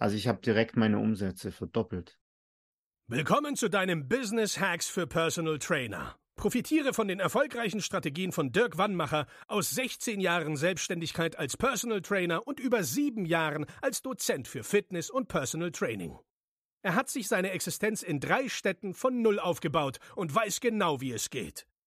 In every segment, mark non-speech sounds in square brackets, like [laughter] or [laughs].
Also ich habe direkt meine Umsätze verdoppelt. Willkommen zu deinem Business Hacks für Personal Trainer. Profitiere von den erfolgreichen Strategien von Dirk Wannmacher aus 16 Jahren Selbstständigkeit als Personal Trainer und über sieben Jahren als Dozent für Fitness und Personal Training. Er hat sich seine Existenz in drei Städten von Null aufgebaut und weiß genau, wie es geht.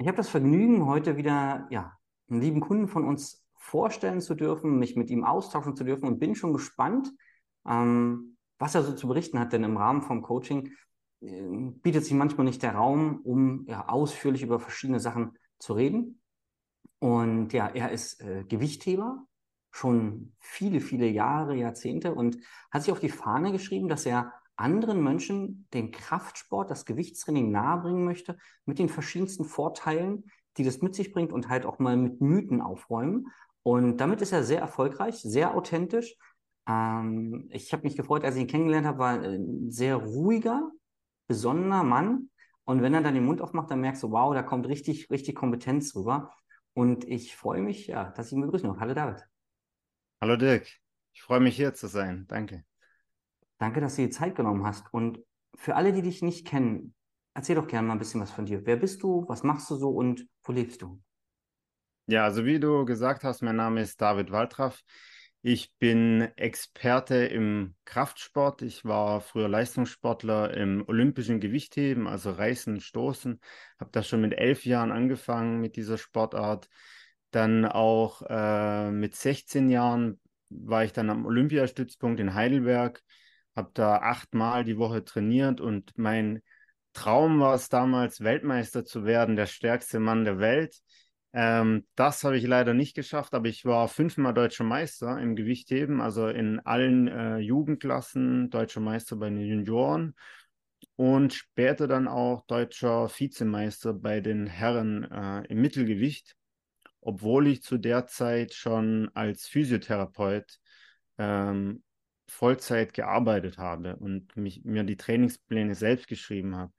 Ich habe das Vergnügen, heute wieder ja, einen lieben Kunden von uns vorstellen zu dürfen, mich mit ihm austauschen zu dürfen und bin schon gespannt, ähm, was er so zu berichten hat. Denn im Rahmen vom Coaching äh, bietet sich manchmal nicht der Raum, um ja, ausführlich über verschiedene Sachen zu reden. Und ja, er ist äh, Gewichtheber, schon viele, viele Jahre, Jahrzehnte und hat sich auf die Fahne geschrieben, dass er anderen Menschen den Kraftsport, das Gewichtstraining nahebringen möchte, mit den verschiedensten Vorteilen, die das mit sich bringt und halt auch mal mit Mythen aufräumen. Und damit ist er sehr erfolgreich, sehr authentisch. Ähm, ich habe mich gefreut, als ich ihn kennengelernt habe, war ein sehr ruhiger, besonnener Mann. Und wenn er dann den Mund aufmacht, dann merkst du, wow, da kommt richtig, richtig Kompetenz rüber. Und ich freue mich, ja, dass ich ihn begrüßen darf. Hallo David. Hallo Dirk. Ich freue mich hier zu sein. Danke. Danke, dass du dir Zeit genommen hast. Und für alle, die dich nicht kennen, erzähl doch gerne mal ein bisschen was von dir. Wer bist du? Was machst du so und wo lebst du? Ja, also wie du gesagt hast, mein Name ist David Waltraff. Ich bin Experte im Kraftsport. Ich war früher Leistungssportler im olympischen Gewichtheben, also Reißen, Stoßen. Habe da schon mit elf Jahren angefangen mit dieser Sportart. Dann auch äh, mit 16 Jahren war ich dann am Olympiastützpunkt in Heidelberg habe da achtmal die Woche trainiert und mein Traum war es damals, Weltmeister zu werden, der stärkste Mann der Welt. Ähm, das habe ich leider nicht geschafft, aber ich war fünfmal deutscher Meister im Gewichtheben, also in allen äh, Jugendklassen, deutscher Meister bei den Junioren und später dann auch deutscher Vizemeister bei den Herren äh, im Mittelgewicht, obwohl ich zu der Zeit schon als Physiotherapeut ähm, Vollzeit gearbeitet habe und mich, mir die Trainingspläne selbst geschrieben habe.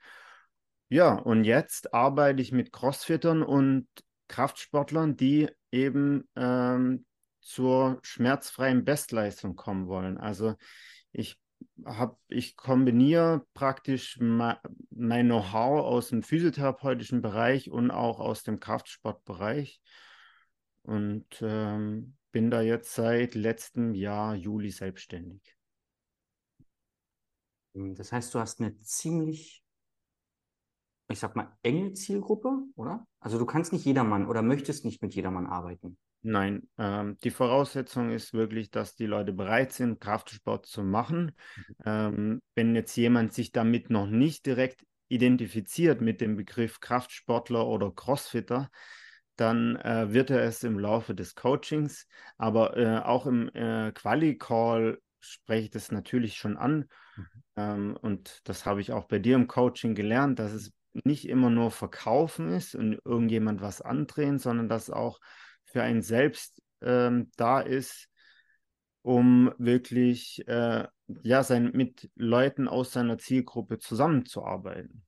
Ja, und jetzt arbeite ich mit Crossfittern und Kraftsportlern, die eben ähm, zur schmerzfreien Bestleistung kommen wollen. Also ich habe, ich kombiniere praktisch mein Know-how aus dem physiotherapeutischen Bereich und auch aus dem Kraftsportbereich und ähm, bin da jetzt seit letztem Jahr Juli selbstständig. Hm, das heißt, du hast eine ziemlich, ich sag mal, enge Zielgruppe, oder? Also du kannst nicht jedermann oder möchtest nicht mit jedermann arbeiten. Nein, ähm, die Voraussetzung ist wirklich, dass die Leute bereit sind, Kraftsport zu machen. Mhm. Ähm, wenn jetzt jemand sich damit noch nicht direkt identifiziert mit dem Begriff Kraftsportler oder Crossfitter, dann äh, wird er es im Laufe des Coachings, aber äh, auch im äh, Quali-Call spreche ich das natürlich schon an. Mhm. Ähm, und das habe ich auch bei dir im Coaching gelernt, dass es nicht immer nur verkaufen ist und irgendjemand was andrehen, sondern dass auch für einen selbst ähm, da ist, um wirklich äh, ja, sein, mit Leuten aus seiner Zielgruppe zusammenzuarbeiten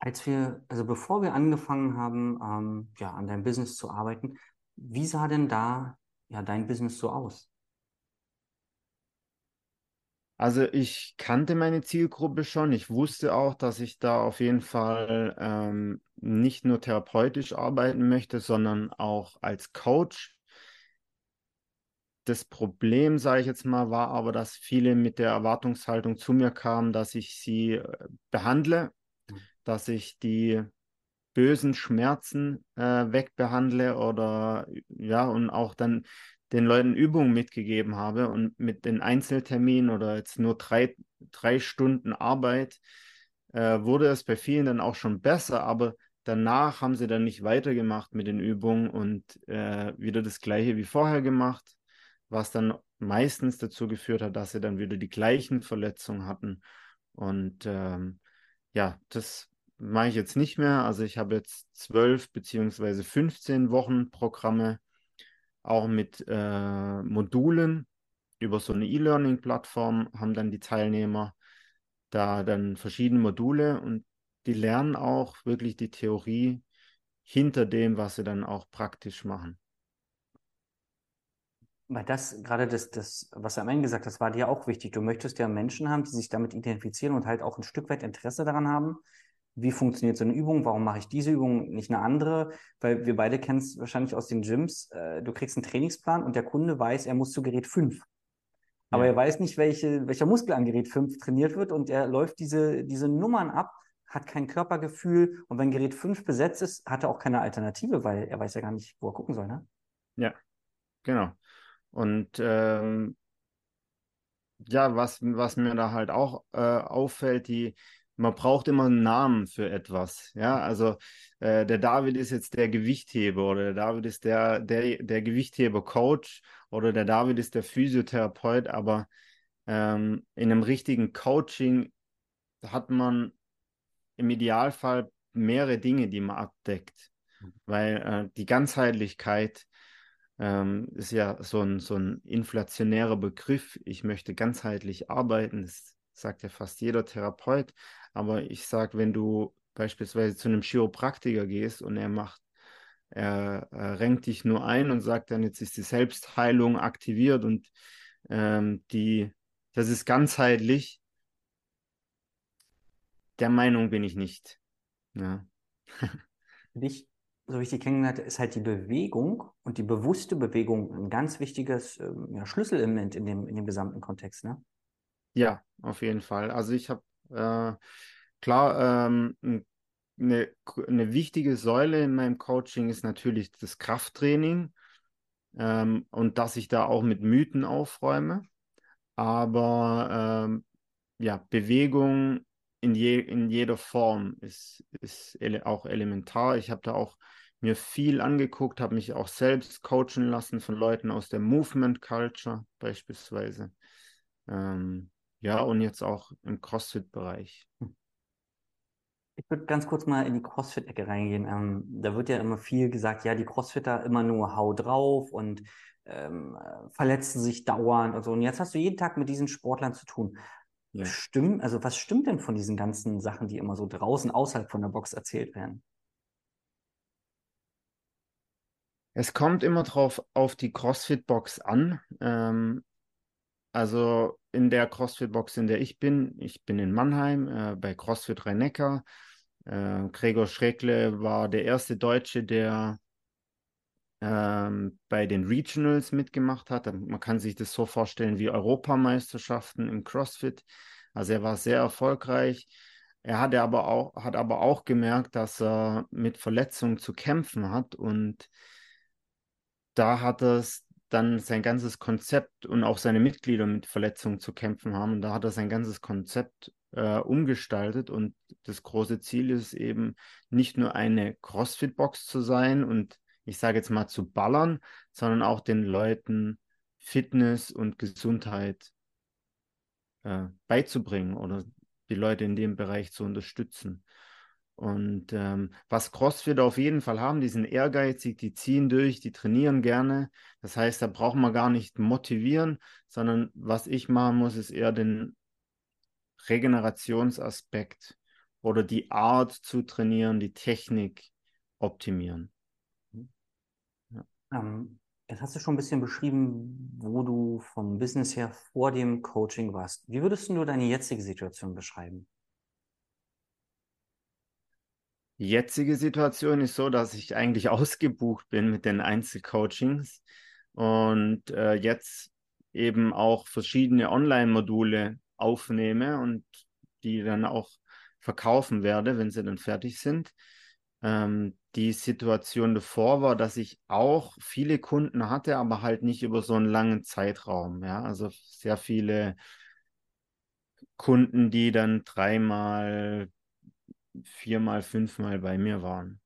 als wir, also bevor wir angefangen haben, ähm, ja, an deinem Business zu arbeiten, wie sah denn da ja dein Business so aus? Also ich kannte meine Zielgruppe schon. Ich wusste auch, dass ich da auf jeden Fall ähm, nicht nur therapeutisch arbeiten möchte, sondern auch als Coach. Das Problem, sage ich jetzt mal, war aber, dass viele mit der Erwartungshaltung zu mir kamen, dass ich sie äh, behandle dass ich die bösen Schmerzen äh, wegbehandle oder ja, und auch dann den Leuten Übungen mitgegeben habe und mit den Einzelterminen oder jetzt nur drei, drei Stunden Arbeit äh, wurde es bei vielen dann auch schon besser, aber danach haben sie dann nicht weitergemacht mit den Übungen und äh, wieder das gleiche wie vorher gemacht, was dann meistens dazu geführt hat, dass sie dann wieder die gleichen Verletzungen hatten. Und ähm, ja, das mache ich jetzt nicht mehr. Also ich habe jetzt zwölf beziehungsweise 15 Wochen Programme, auch mit äh, Modulen über so eine E-Learning-Plattform haben dann die Teilnehmer da dann verschiedene Module und die lernen auch wirklich die Theorie hinter dem, was sie dann auch praktisch machen. Weil das, gerade das, das, was du am Ende gesagt hast, war dir auch wichtig. Du möchtest ja Menschen haben, die sich damit identifizieren und halt auch ein Stück weit Interesse daran haben. Wie funktioniert so eine Übung? Warum mache ich diese Übung, nicht eine andere? Weil wir beide kennen es wahrscheinlich aus den Gyms. Äh, du kriegst einen Trainingsplan und der Kunde weiß, er muss zu Gerät 5. Aber ja. er weiß nicht, welche, welcher Muskel an Gerät 5 trainiert wird und er läuft diese, diese Nummern ab, hat kein Körpergefühl und wenn Gerät 5 besetzt ist, hat er auch keine Alternative, weil er weiß ja gar nicht, wo er gucken soll. Ne? Ja, genau. Und ähm, ja, was, was mir da halt auch äh, auffällt, die, man braucht immer einen Namen für etwas. Ja, also äh, der David ist jetzt der Gewichtheber oder der David ist der, der, der Gewichtheber-Coach oder der David ist der Physiotherapeut, aber ähm, in einem richtigen Coaching hat man im Idealfall mehrere Dinge, die man abdeckt, mhm. weil äh, die Ganzheitlichkeit ähm, ist ja so ein, so ein inflationärer Begriff. Ich möchte ganzheitlich arbeiten, das sagt ja fast jeder Therapeut, aber ich sage, wenn du beispielsweise zu einem Chiropraktiker gehst und er macht, er, er renkt dich nur ein und sagt dann, jetzt ist die Selbstheilung aktiviert und ähm, die, das ist ganzheitlich. Der Meinung bin ich nicht. Ja. Für dich so die kennengelernt habe, ist halt die Bewegung und die bewusste Bewegung ein ganz wichtiges ähm, ja, Schlüsselelement in dem, in dem gesamten Kontext, ne? Ja, auf jeden Fall. Also ich habe äh, klar ähm, eine, eine wichtige Säule in meinem Coaching ist natürlich das Krafttraining ähm, und dass ich da auch mit Mythen aufräume. Aber ähm, ja, Bewegung in, je, in jeder Form ist, ist ele auch elementar. Ich habe da auch mir viel angeguckt, habe mich auch selbst coachen lassen von Leuten aus der Movement Culture beispielsweise. Ähm, ja, und jetzt auch im CrossFit-Bereich. Ich würde ganz kurz mal in die CrossFit-Ecke reingehen. Ähm, da wird ja immer viel gesagt, ja, die CrossFitter immer nur hau drauf und ähm, verletzen sich dauernd und so. Und jetzt hast du jeden Tag mit diesen Sportlern zu tun. Ja. Stimmt, also was stimmt denn von diesen ganzen Sachen, die immer so draußen außerhalb von der Box erzählt werden? Es kommt immer drauf auf die CrossFit-Box an. Ähm, also in der CrossFit-Box, in der ich bin, ich bin in Mannheim äh, bei CrossFit Rhein-Neckar. Äh, Gregor Schreckle war der erste Deutsche, der ähm, bei den Regionals mitgemacht hat. Man kann sich das so vorstellen wie Europameisterschaften im CrossFit. Also er war sehr erfolgreich. Er hatte aber auch, hat aber auch gemerkt, dass er mit Verletzungen zu kämpfen hat und da hat es dann sein ganzes Konzept und auch seine Mitglieder mit Verletzungen zu kämpfen haben. Und da hat er sein ganzes Konzept äh, umgestaltet. Und das große Ziel ist eben nicht nur eine CrossFit-Box zu sein und ich sage jetzt mal zu ballern, sondern auch den Leuten Fitness und Gesundheit äh, beizubringen oder die Leute in dem Bereich zu unterstützen. Und ähm, was CrossFit auf jeden Fall haben, die sind ehrgeizig, die ziehen durch, die trainieren gerne. Das heißt, da braucht man gar nicht motivieren, sondern was ich machen muss, ist eher den Regenerationsaspekt oder die Art zu trainieren, die Technik optimieren. Ja. Ähm, jetzt hast du schon ein bisschen beschrieben, wo du vom Business her vor dem Coaching warst. Wie würdest du deine jetzige Situation beschreiben? Die jetzige Situation ist so, dass ich eigentlich [laughs] ausgebucht bin mit den Einzelcoachings und äh, jetzt eben auch verschiedene Online-Module aufnehme und die dann auch verkaufen werde, wenn sie dann fertig sind. Ähm, die Situation davor war, dass ich auch viele Kunden hatte, aber halt nicht über so einen langen Zeitraum. Ja, also sehr viele Kunden, die dann dreimal viermal, fünfmal bei mir waren.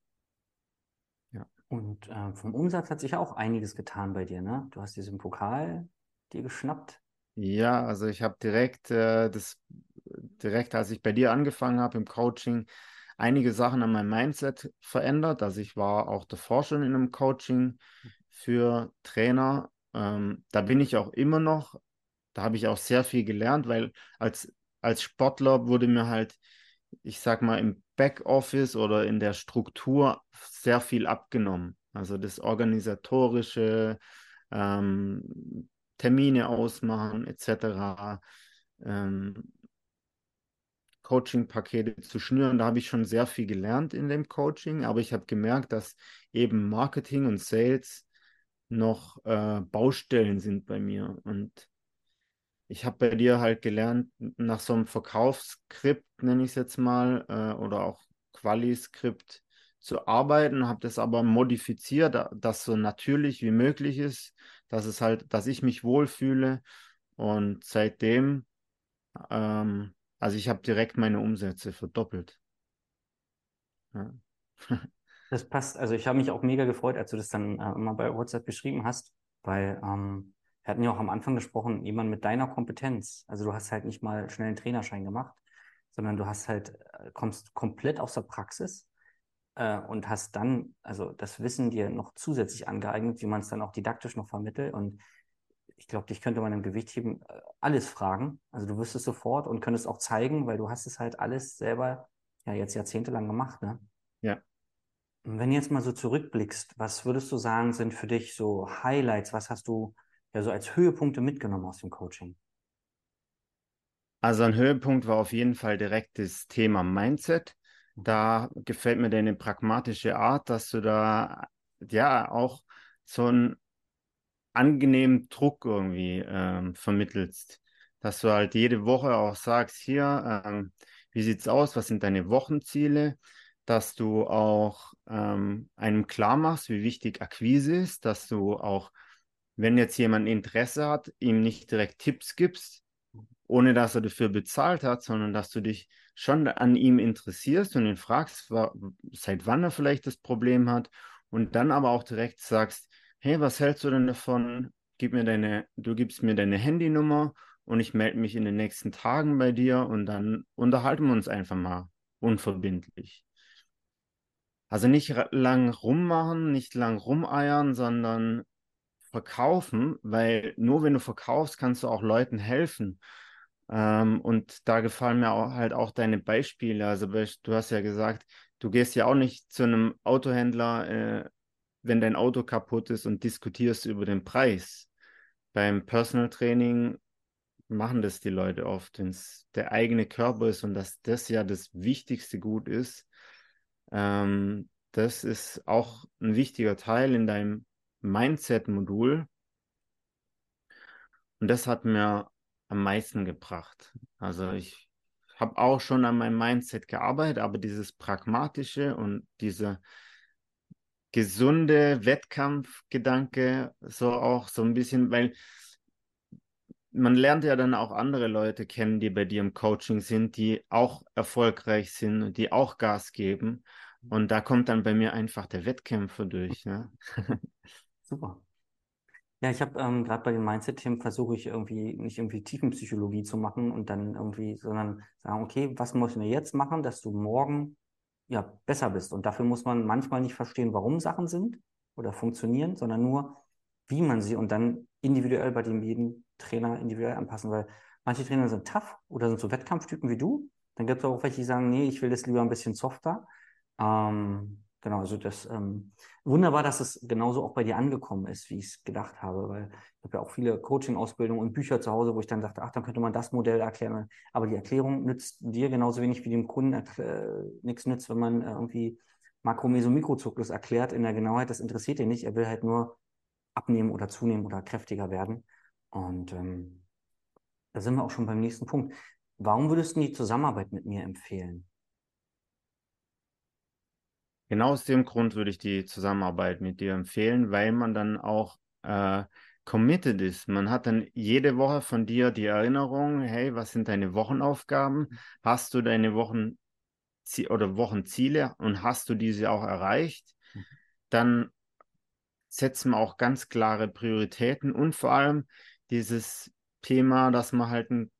Ja. Und äh, vom Umsatz hat sich auch einiges getan bei dir, ne? Du hast diesen Pokal dir geschnappt? Ja, also ich habe direkt äh, das direkt, als ich bei dir angefangen habe im Coaching, einige Sachen an meinem Mindset verändert. Also ich war auch davor schon in einem Coaching für Trainer. Ähm, da bin ich auch immer noch. Da habe ich auch sehr viel gelernt, weil als, als Sportler wurde mir halt, ich sag mal, im Backoffice oder in der Struktur sehr viel abgenommen. Also das Organisatorische, ähm, Termine ausmachen etc. Ähm, Coaching-Pakete zu schnüren. Da habe ich schon sehr viel gelernt in dem Coaching, aber ich habe gemerkt, dass eben Marketing und Sales noch äh, Baustellen sind bei mir. Und ich habe bei dir halt gelernt, nach so einem Verkaufsskript, nenne ich es jetzt mal, äh, oder auch Quali-Skript zu arbeiten, habe das aber modifiziert, dass so natürlich wie möglich ist, dass es halt, dass ich mich wohlfühle. Und seitdem ähm, also ich habe direkt meine Umsätze verdoppelt. Ja. [laughs] das passt. Also ich habe mich auch mega gefreut, als du das dann äh, immer bei WhatsApp geschrieben hast, weil ähm, wir hatten ja auch am Anfang gesprochen, jemand mit deiner Kompetenz. Also du hast halt nicht mal schnell einen Trainerschein gemacht, sondern du hast halt, äh, kommst komplett aus der Praxis äh, und hast dann, also das Wissen dir noch zusätzlich angeeignet, wie man es dann auch didaktisch noch vermittelt. Und ich glaube, dich könnte man im Gewichtheben äh, alles fragen. Also du wüsstest sofort und könntest auch zeigen, weil du hast es halt alles selber ja jetzt jahrzehntelang gemacht, ne? Ja. Und wenn du jetzt mal so zurückblickst, was würdest du sagen, sind für dich so Highlights? Was hast du ja so als Höhepunkte mitgenommen aus dem Coaching? Also ein Höhepunkt war auf jeden Fall direkt das Thema Mindset. Da gefällt mir deine pragmatische Art, dass du da ja auch so ein angenehmen Druck irgendwie ähm, vermittelst. Dass du halt jede Woche auch sagst, hier, ähm, wie sieht's aus, was sind deine Wochenziele, dass du auch ähm, einem klar machst, wie wichtig Akquise ist, dass du auch, wenn jetzt jemand Interesse hat, ihm nicht direkt Tipps gibst, ohne dass er dafür bezahlt hat, sondern dass du dich schon an ihm interessierst und ihn fragst, seit wann er vielleicht das Problem hat und dann aber auch direkt sagst, hey, was hältst du denn davon? Gib mir deine, du gibst mir deine Handynummer und ich melde mich in den nächsten Tagen bei dir und dann unterhalten wir uns einfach mal unverbindlich. Also nicht lang rummachen, nicht lang rumeiern, sondern verkaufen, weil nur wenn du verkaufst, kannst du auch Leuten helfen. Ähm, und da gefallen mir auch, halt auch deine Beispiele. Also du hast ja gesagt, du gehst ja auch nicht zu einem Autohändler äh, wenn dein Auto kaputt ist und diskutierst über den Preis. Beim Personal Training machen das die Leute oft, wenn es der eigene Körper ist und dass das ja das wichtigste Gut ist. Ähm, das ist auch ein wichtiger Teil in deinem Mindset-Modul. Und das hat mir am meisten gebracht. Also ich habe auch schon an meinem Mindset gearbeitet, aber dieses Pragmatische und diese gesunde Wettkampfgedanke, so auch so ein bisschen, weil man lernt ja dann auch andere Leute kennen, die bei dir im Coaching sind, die auch erfolgreich sind und die auch Gas geben. Und da kommt dann bei mir einfach der Wettkämpfer durch. Ne? [laughs] Super. Ja, ich habe ähm, gerade bei den Mindset-Themen versuche ich irgendwie nicht irgendwie Tiefenpsychologie zu machen und dann irgendwie, sondern sagen, okay, was muss ich jetzt machen, dass du morgen ja, besser bist. Und dafür muss man manchmal nicht verstehen, warum Sachen sind oder funktionieren, sondern nur, wie man sie und dann individuell bei dem jeden Trainer individuell anpassen, weil manche Trainer sind tough oder sind so Wettkampftypen wie du. Dann gibt es auch welche, die sagen, nee, ich will das lieber ein bisschen softer. Ähm, Genau, also das ähm, wunderbar, dass es genauso auch bei dir angekommen ist, wie ich es gedacht habe, weil ich habe ja auch viele Coaching-Ausbildungen und Bücher zu Hause, wo ich dann dachte, ach, dann könnte man das Modell erklären. Aber die Erklärung nützt dir genauso wenig wie dem Kunden äh, nichts nützt, wenn man äh, irgendwie Makro-, Meso-, Mikrozyklus erklärt in der Genauheit. Das interessiert ihn nicht. Er will halt nur abnehmen oder zunehmen oder kräftiger werden. Und ähm, da sind wir auch schon beim nächsten Punkt. Warum würdest du die Zusammenarbeit mit mir empfehlen? Genau aus dem Grund würde ich die Zusammenarbeit mit dir empfehlen, weil man dann auch äh, committed ist. Man hat dann jede Woche von dir die Erinnerung, hey, was sind deine Wochenaufgaben? Hast du deine Wochen oder Wochenziele und hast du diese auch erreicht? Dann setzen wir auch ganz klare Prioritäten und vor allem dieses Thema, dass man halt ein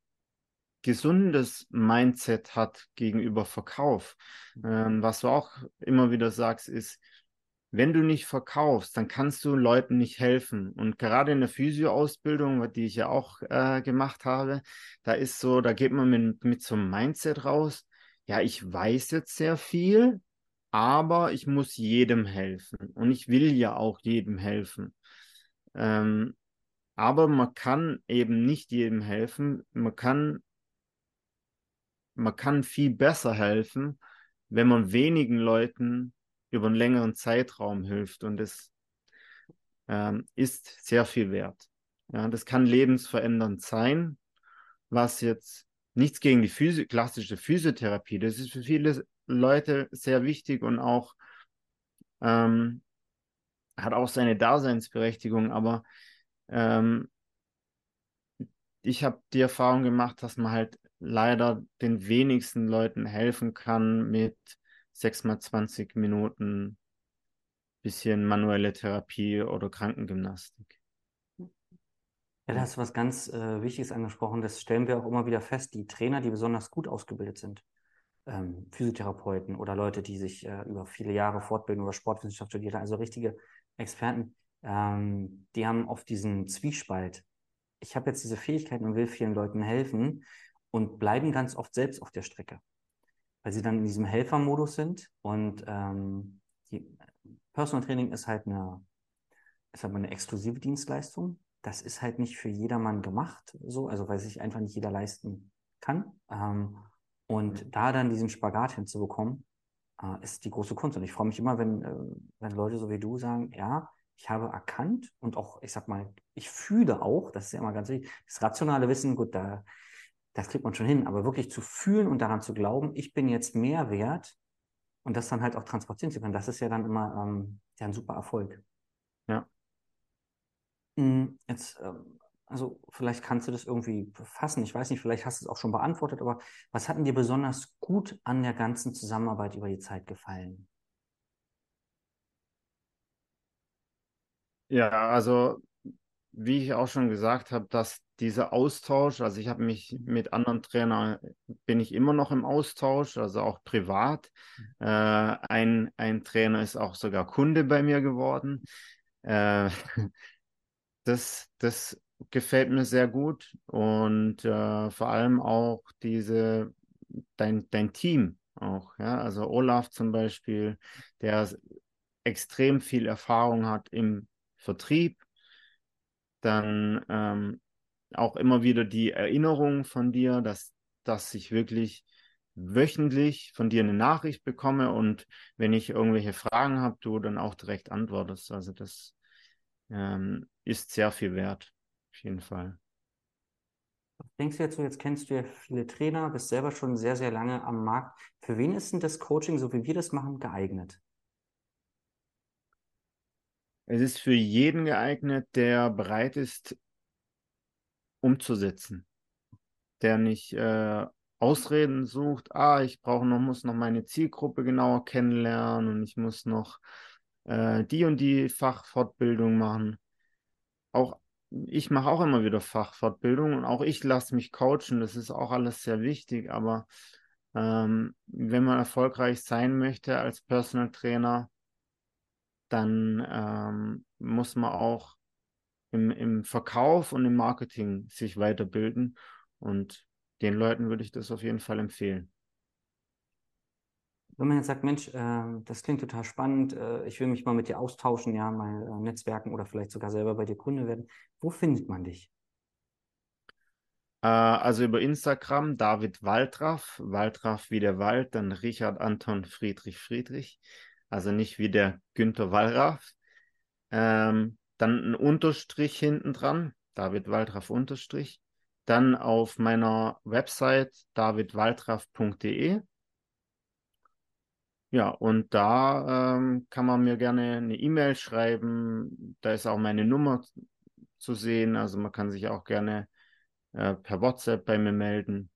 gesundes Mindset hat gegenüber Verkauf. Ähm, was du auch immer wieder sagst, ist, wenn du nicht verkaufst, dann kannst du Leuten nicht helfen. Und gerade in der Physio-Ausbildung, die ich ja auch äh, gemacht habe, da ist so, da geht man mit, mit so einem Mindset raus, ja, ich weiß jetzt sehr viel, aber ich muss jedem helfen. Und ich will ja auch jedem helfen. Ähm, aber man kann eben nicht jedem helfen. Man kann, man kann viel besser helfen, wenn man wenigen Leuten über einen längeren Zeitraum hilft. Und das ähm, ist sehr viel wert. Ja, das kann lebensverändernd sein, was jetzt nichts gegen die Physi klassische Physiotherapie. Das ist für viele Leute sehr wichtig und auch ähm, hat auch seine Daseinsberechtigung. Aber ähm, ich habe die Erfahrung gemacht, dass man halt leider den wenigsten Leuten helfen kann mit 6 mal 20 Minuten bisschen manuelle Therapie oder Krankengymnastik. Ja, da hast du was ganz äh, Wichtiges angesprochen. Das stellen wir auch immer wieder fest. Die Trainer, die besonders gut ausgebildet sind, ähm, Physiotherapeuten oder Leute, die sich äh, über viele Jahre fortbilden oder Sportwissenschaft studieren, also richtige Experten, ähm, die haben oft diesen Zwiespalt. Ich habe jetzt diese Fähigkeiten und will vielen Leuten helfen und bleiben ganz oft selbst auf der Strecke, weil sie dann in diesem Helfermodus sind und ähm, die Personal Training ist halt eine, ist halt eine exklusive Dienstleistung. Das ist halt nicht für jedermann gemacht, so, also weil sich einfach nicht jeder leisten kann. Ähm, und da dann diesen Spagat hinzubekommen, äh, ist die große Kunst. Und ich freue mich immer, wenn, äh, wenn Leute so wie du sagen, ja, ich habe erkannt und auch, ich sag mal, ich fühle auch, das ist ja immer ganz wichtig, das rationale Wissen, gut, da, das kriegt man schon hin, aber wirklich zu fühlen und daran zu glauben, ich bin jetzt mehr wert und das dann halt auch transportieren zu können, das ist ja dann immer ähm, ja, ein super Erfolg. Ja. Hm, jetzt, ähm, also vielleicht kannst du das irgendwie fassen, ich weiß nicht, vielleicht hast du es auch schon beantwortet, aber was hat denn dir besonders gut an der ganzen Zusammenarbeit über die Zeit gefallen? Ja, also wie ich auch schon gesagt habe, dass dieser Austausch, also ich habe mich mit anderen Trainern, bin ich immer noch im Austausch, also auch privat. Äh, ein, ein Trainer ist auch sogar Kunde bei mir geworden. Äh, [laughs] das, das gefällt mir sehr gut und äh, vor allem auch diese, dein, dein Team auch, ja, also Olaf zum Beispiel, der extrem viel Erfahrung hat im Vertrieb, dann ähm, auch immer wieder die Erinnerung von dir, dass, dass ich wirklich wöchentlich von dir eine Nachricht bekomme und wenn ich irgendwelche Fragen habe, du dann auch direkt antwortest. Also das ähm, ist sehr viel wert, auf jeden Fall. Denkst du jetzt so, jetzt kennst du ja viele Trainer, bist selber schon sehr, sehr lange am Markt. Für wen ist denn das Coaching, so wie wir das machen, geeignet? Es ist für jeden geeignet, der bereit ist, umzusetzen. Der nicht äh, Ausreden sucht, ah, ich brauche noch, muss noch meine Zielgruppe genauer kennenlernen und ich muss noch äh, die und die Fachfortbildung machen. Auch ich mache auch immer wieder Fachfortbildung und auch ich lasse mich coachen. Das ist auch alles sehr wichtig, aber ähm, wenn man erfolgreich sein möchte als Personal Trainer, dann ähm, muss man auch im, im Verkauf und im Marketing sich weiterbilden. Und den Leuten würde ich das auf jeden Fall empfehlen. Wenn man jetzt sagt, Mensch, äh, das klingt total spannend, äh, ich will mich mal mit dir austauschen, ja, mal äh, netzwerken oder vielleicht sogar selber bei dir Kunde werden, wo findet man dich? Äh, also über Instagram David Waldraff, Waldraff wie der Wald, dann Richard Anton Friedrich Friedrich also nicht wie der Günther Wallraff. Ähm, dann ein Unterstrich hinten dran, David Wallraff Unterstrich. Dann auf meiner Website davidwaldraff.de. Ja, und da ähm, kann man mir gerne eine E-Mail schreiben. Da ist auch meine Nummer zu sehen. Also man kann sich auch gerne äh, per WhatsApp bei mir melden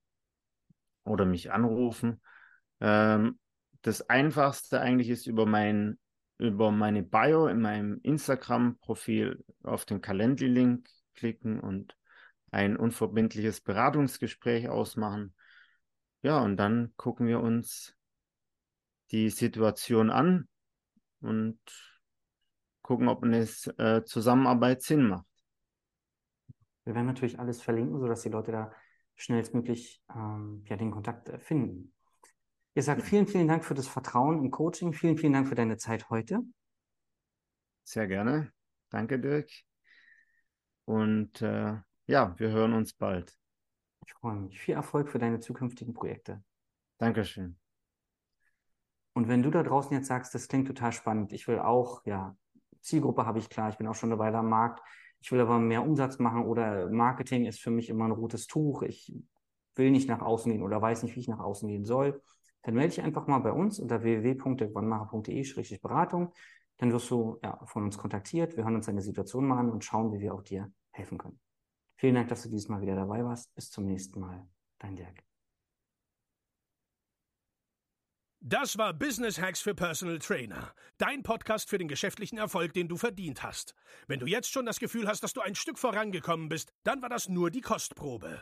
oder mich anrufen. Ähm, das Einfachste eigentlich ist über mein über meine Bio in meinem Instagram-Profil auf den Calendly-Link klicken und ein unverbindliches Beratungsgespräch ausmachen. Ja, und dann gucken wir uns die Situation an und gucken, ob eine äh, Zusammenarbeit Sinn macht. Wir werden natürlich alles verlinken, sodass die Leute da schnellstmöglich ähm, ja, den Kontakt äh, finden. Ihr sagt vielen, vielen Dank für das Vertrauen im Coaching. Vielen, vielen Dank für deine Zeit heute. Sehr gerne. Danke, Dirk. Und äh, ja, wir hören uns bald. Ich freue mich. Viel Erfolg für deine zukünftigen Projekte. Dankeschön. Und wenn du da draußen jetzt sagst, das klingt total spannend, ich will auch, ja, Zielgruppe habe ich klar, ich bin auch schon eine Weile am Markt, ich will aber mehr Umsatz machen oder Marketing ist für mich immer ein rotes Tuch, ich will nicht nach außen gehen oder weiß nicht, wie ich nach außen gehen soll, dann melde dich einfach mal bei uns unter www.wannmacher.de-beratung. Dann wirst du ja, von uns kontaktiert. Wir hören uns deine Situation mal an und schauen, wie wir auch dir helfen können. Vielen Dank, dass du dieses Mal wieder dabei warst. Bis zum nächsten Mal. Dein Dirk. Das war Business Hacks für Personal Trainer. Dein Podcast für den geschäftlichen Erfolg, den du verdient hast. Wenn du jetzt schon das Gefühl hast, dass du ein Stück vorangekommen bist, dann war das nur die Kostprobe.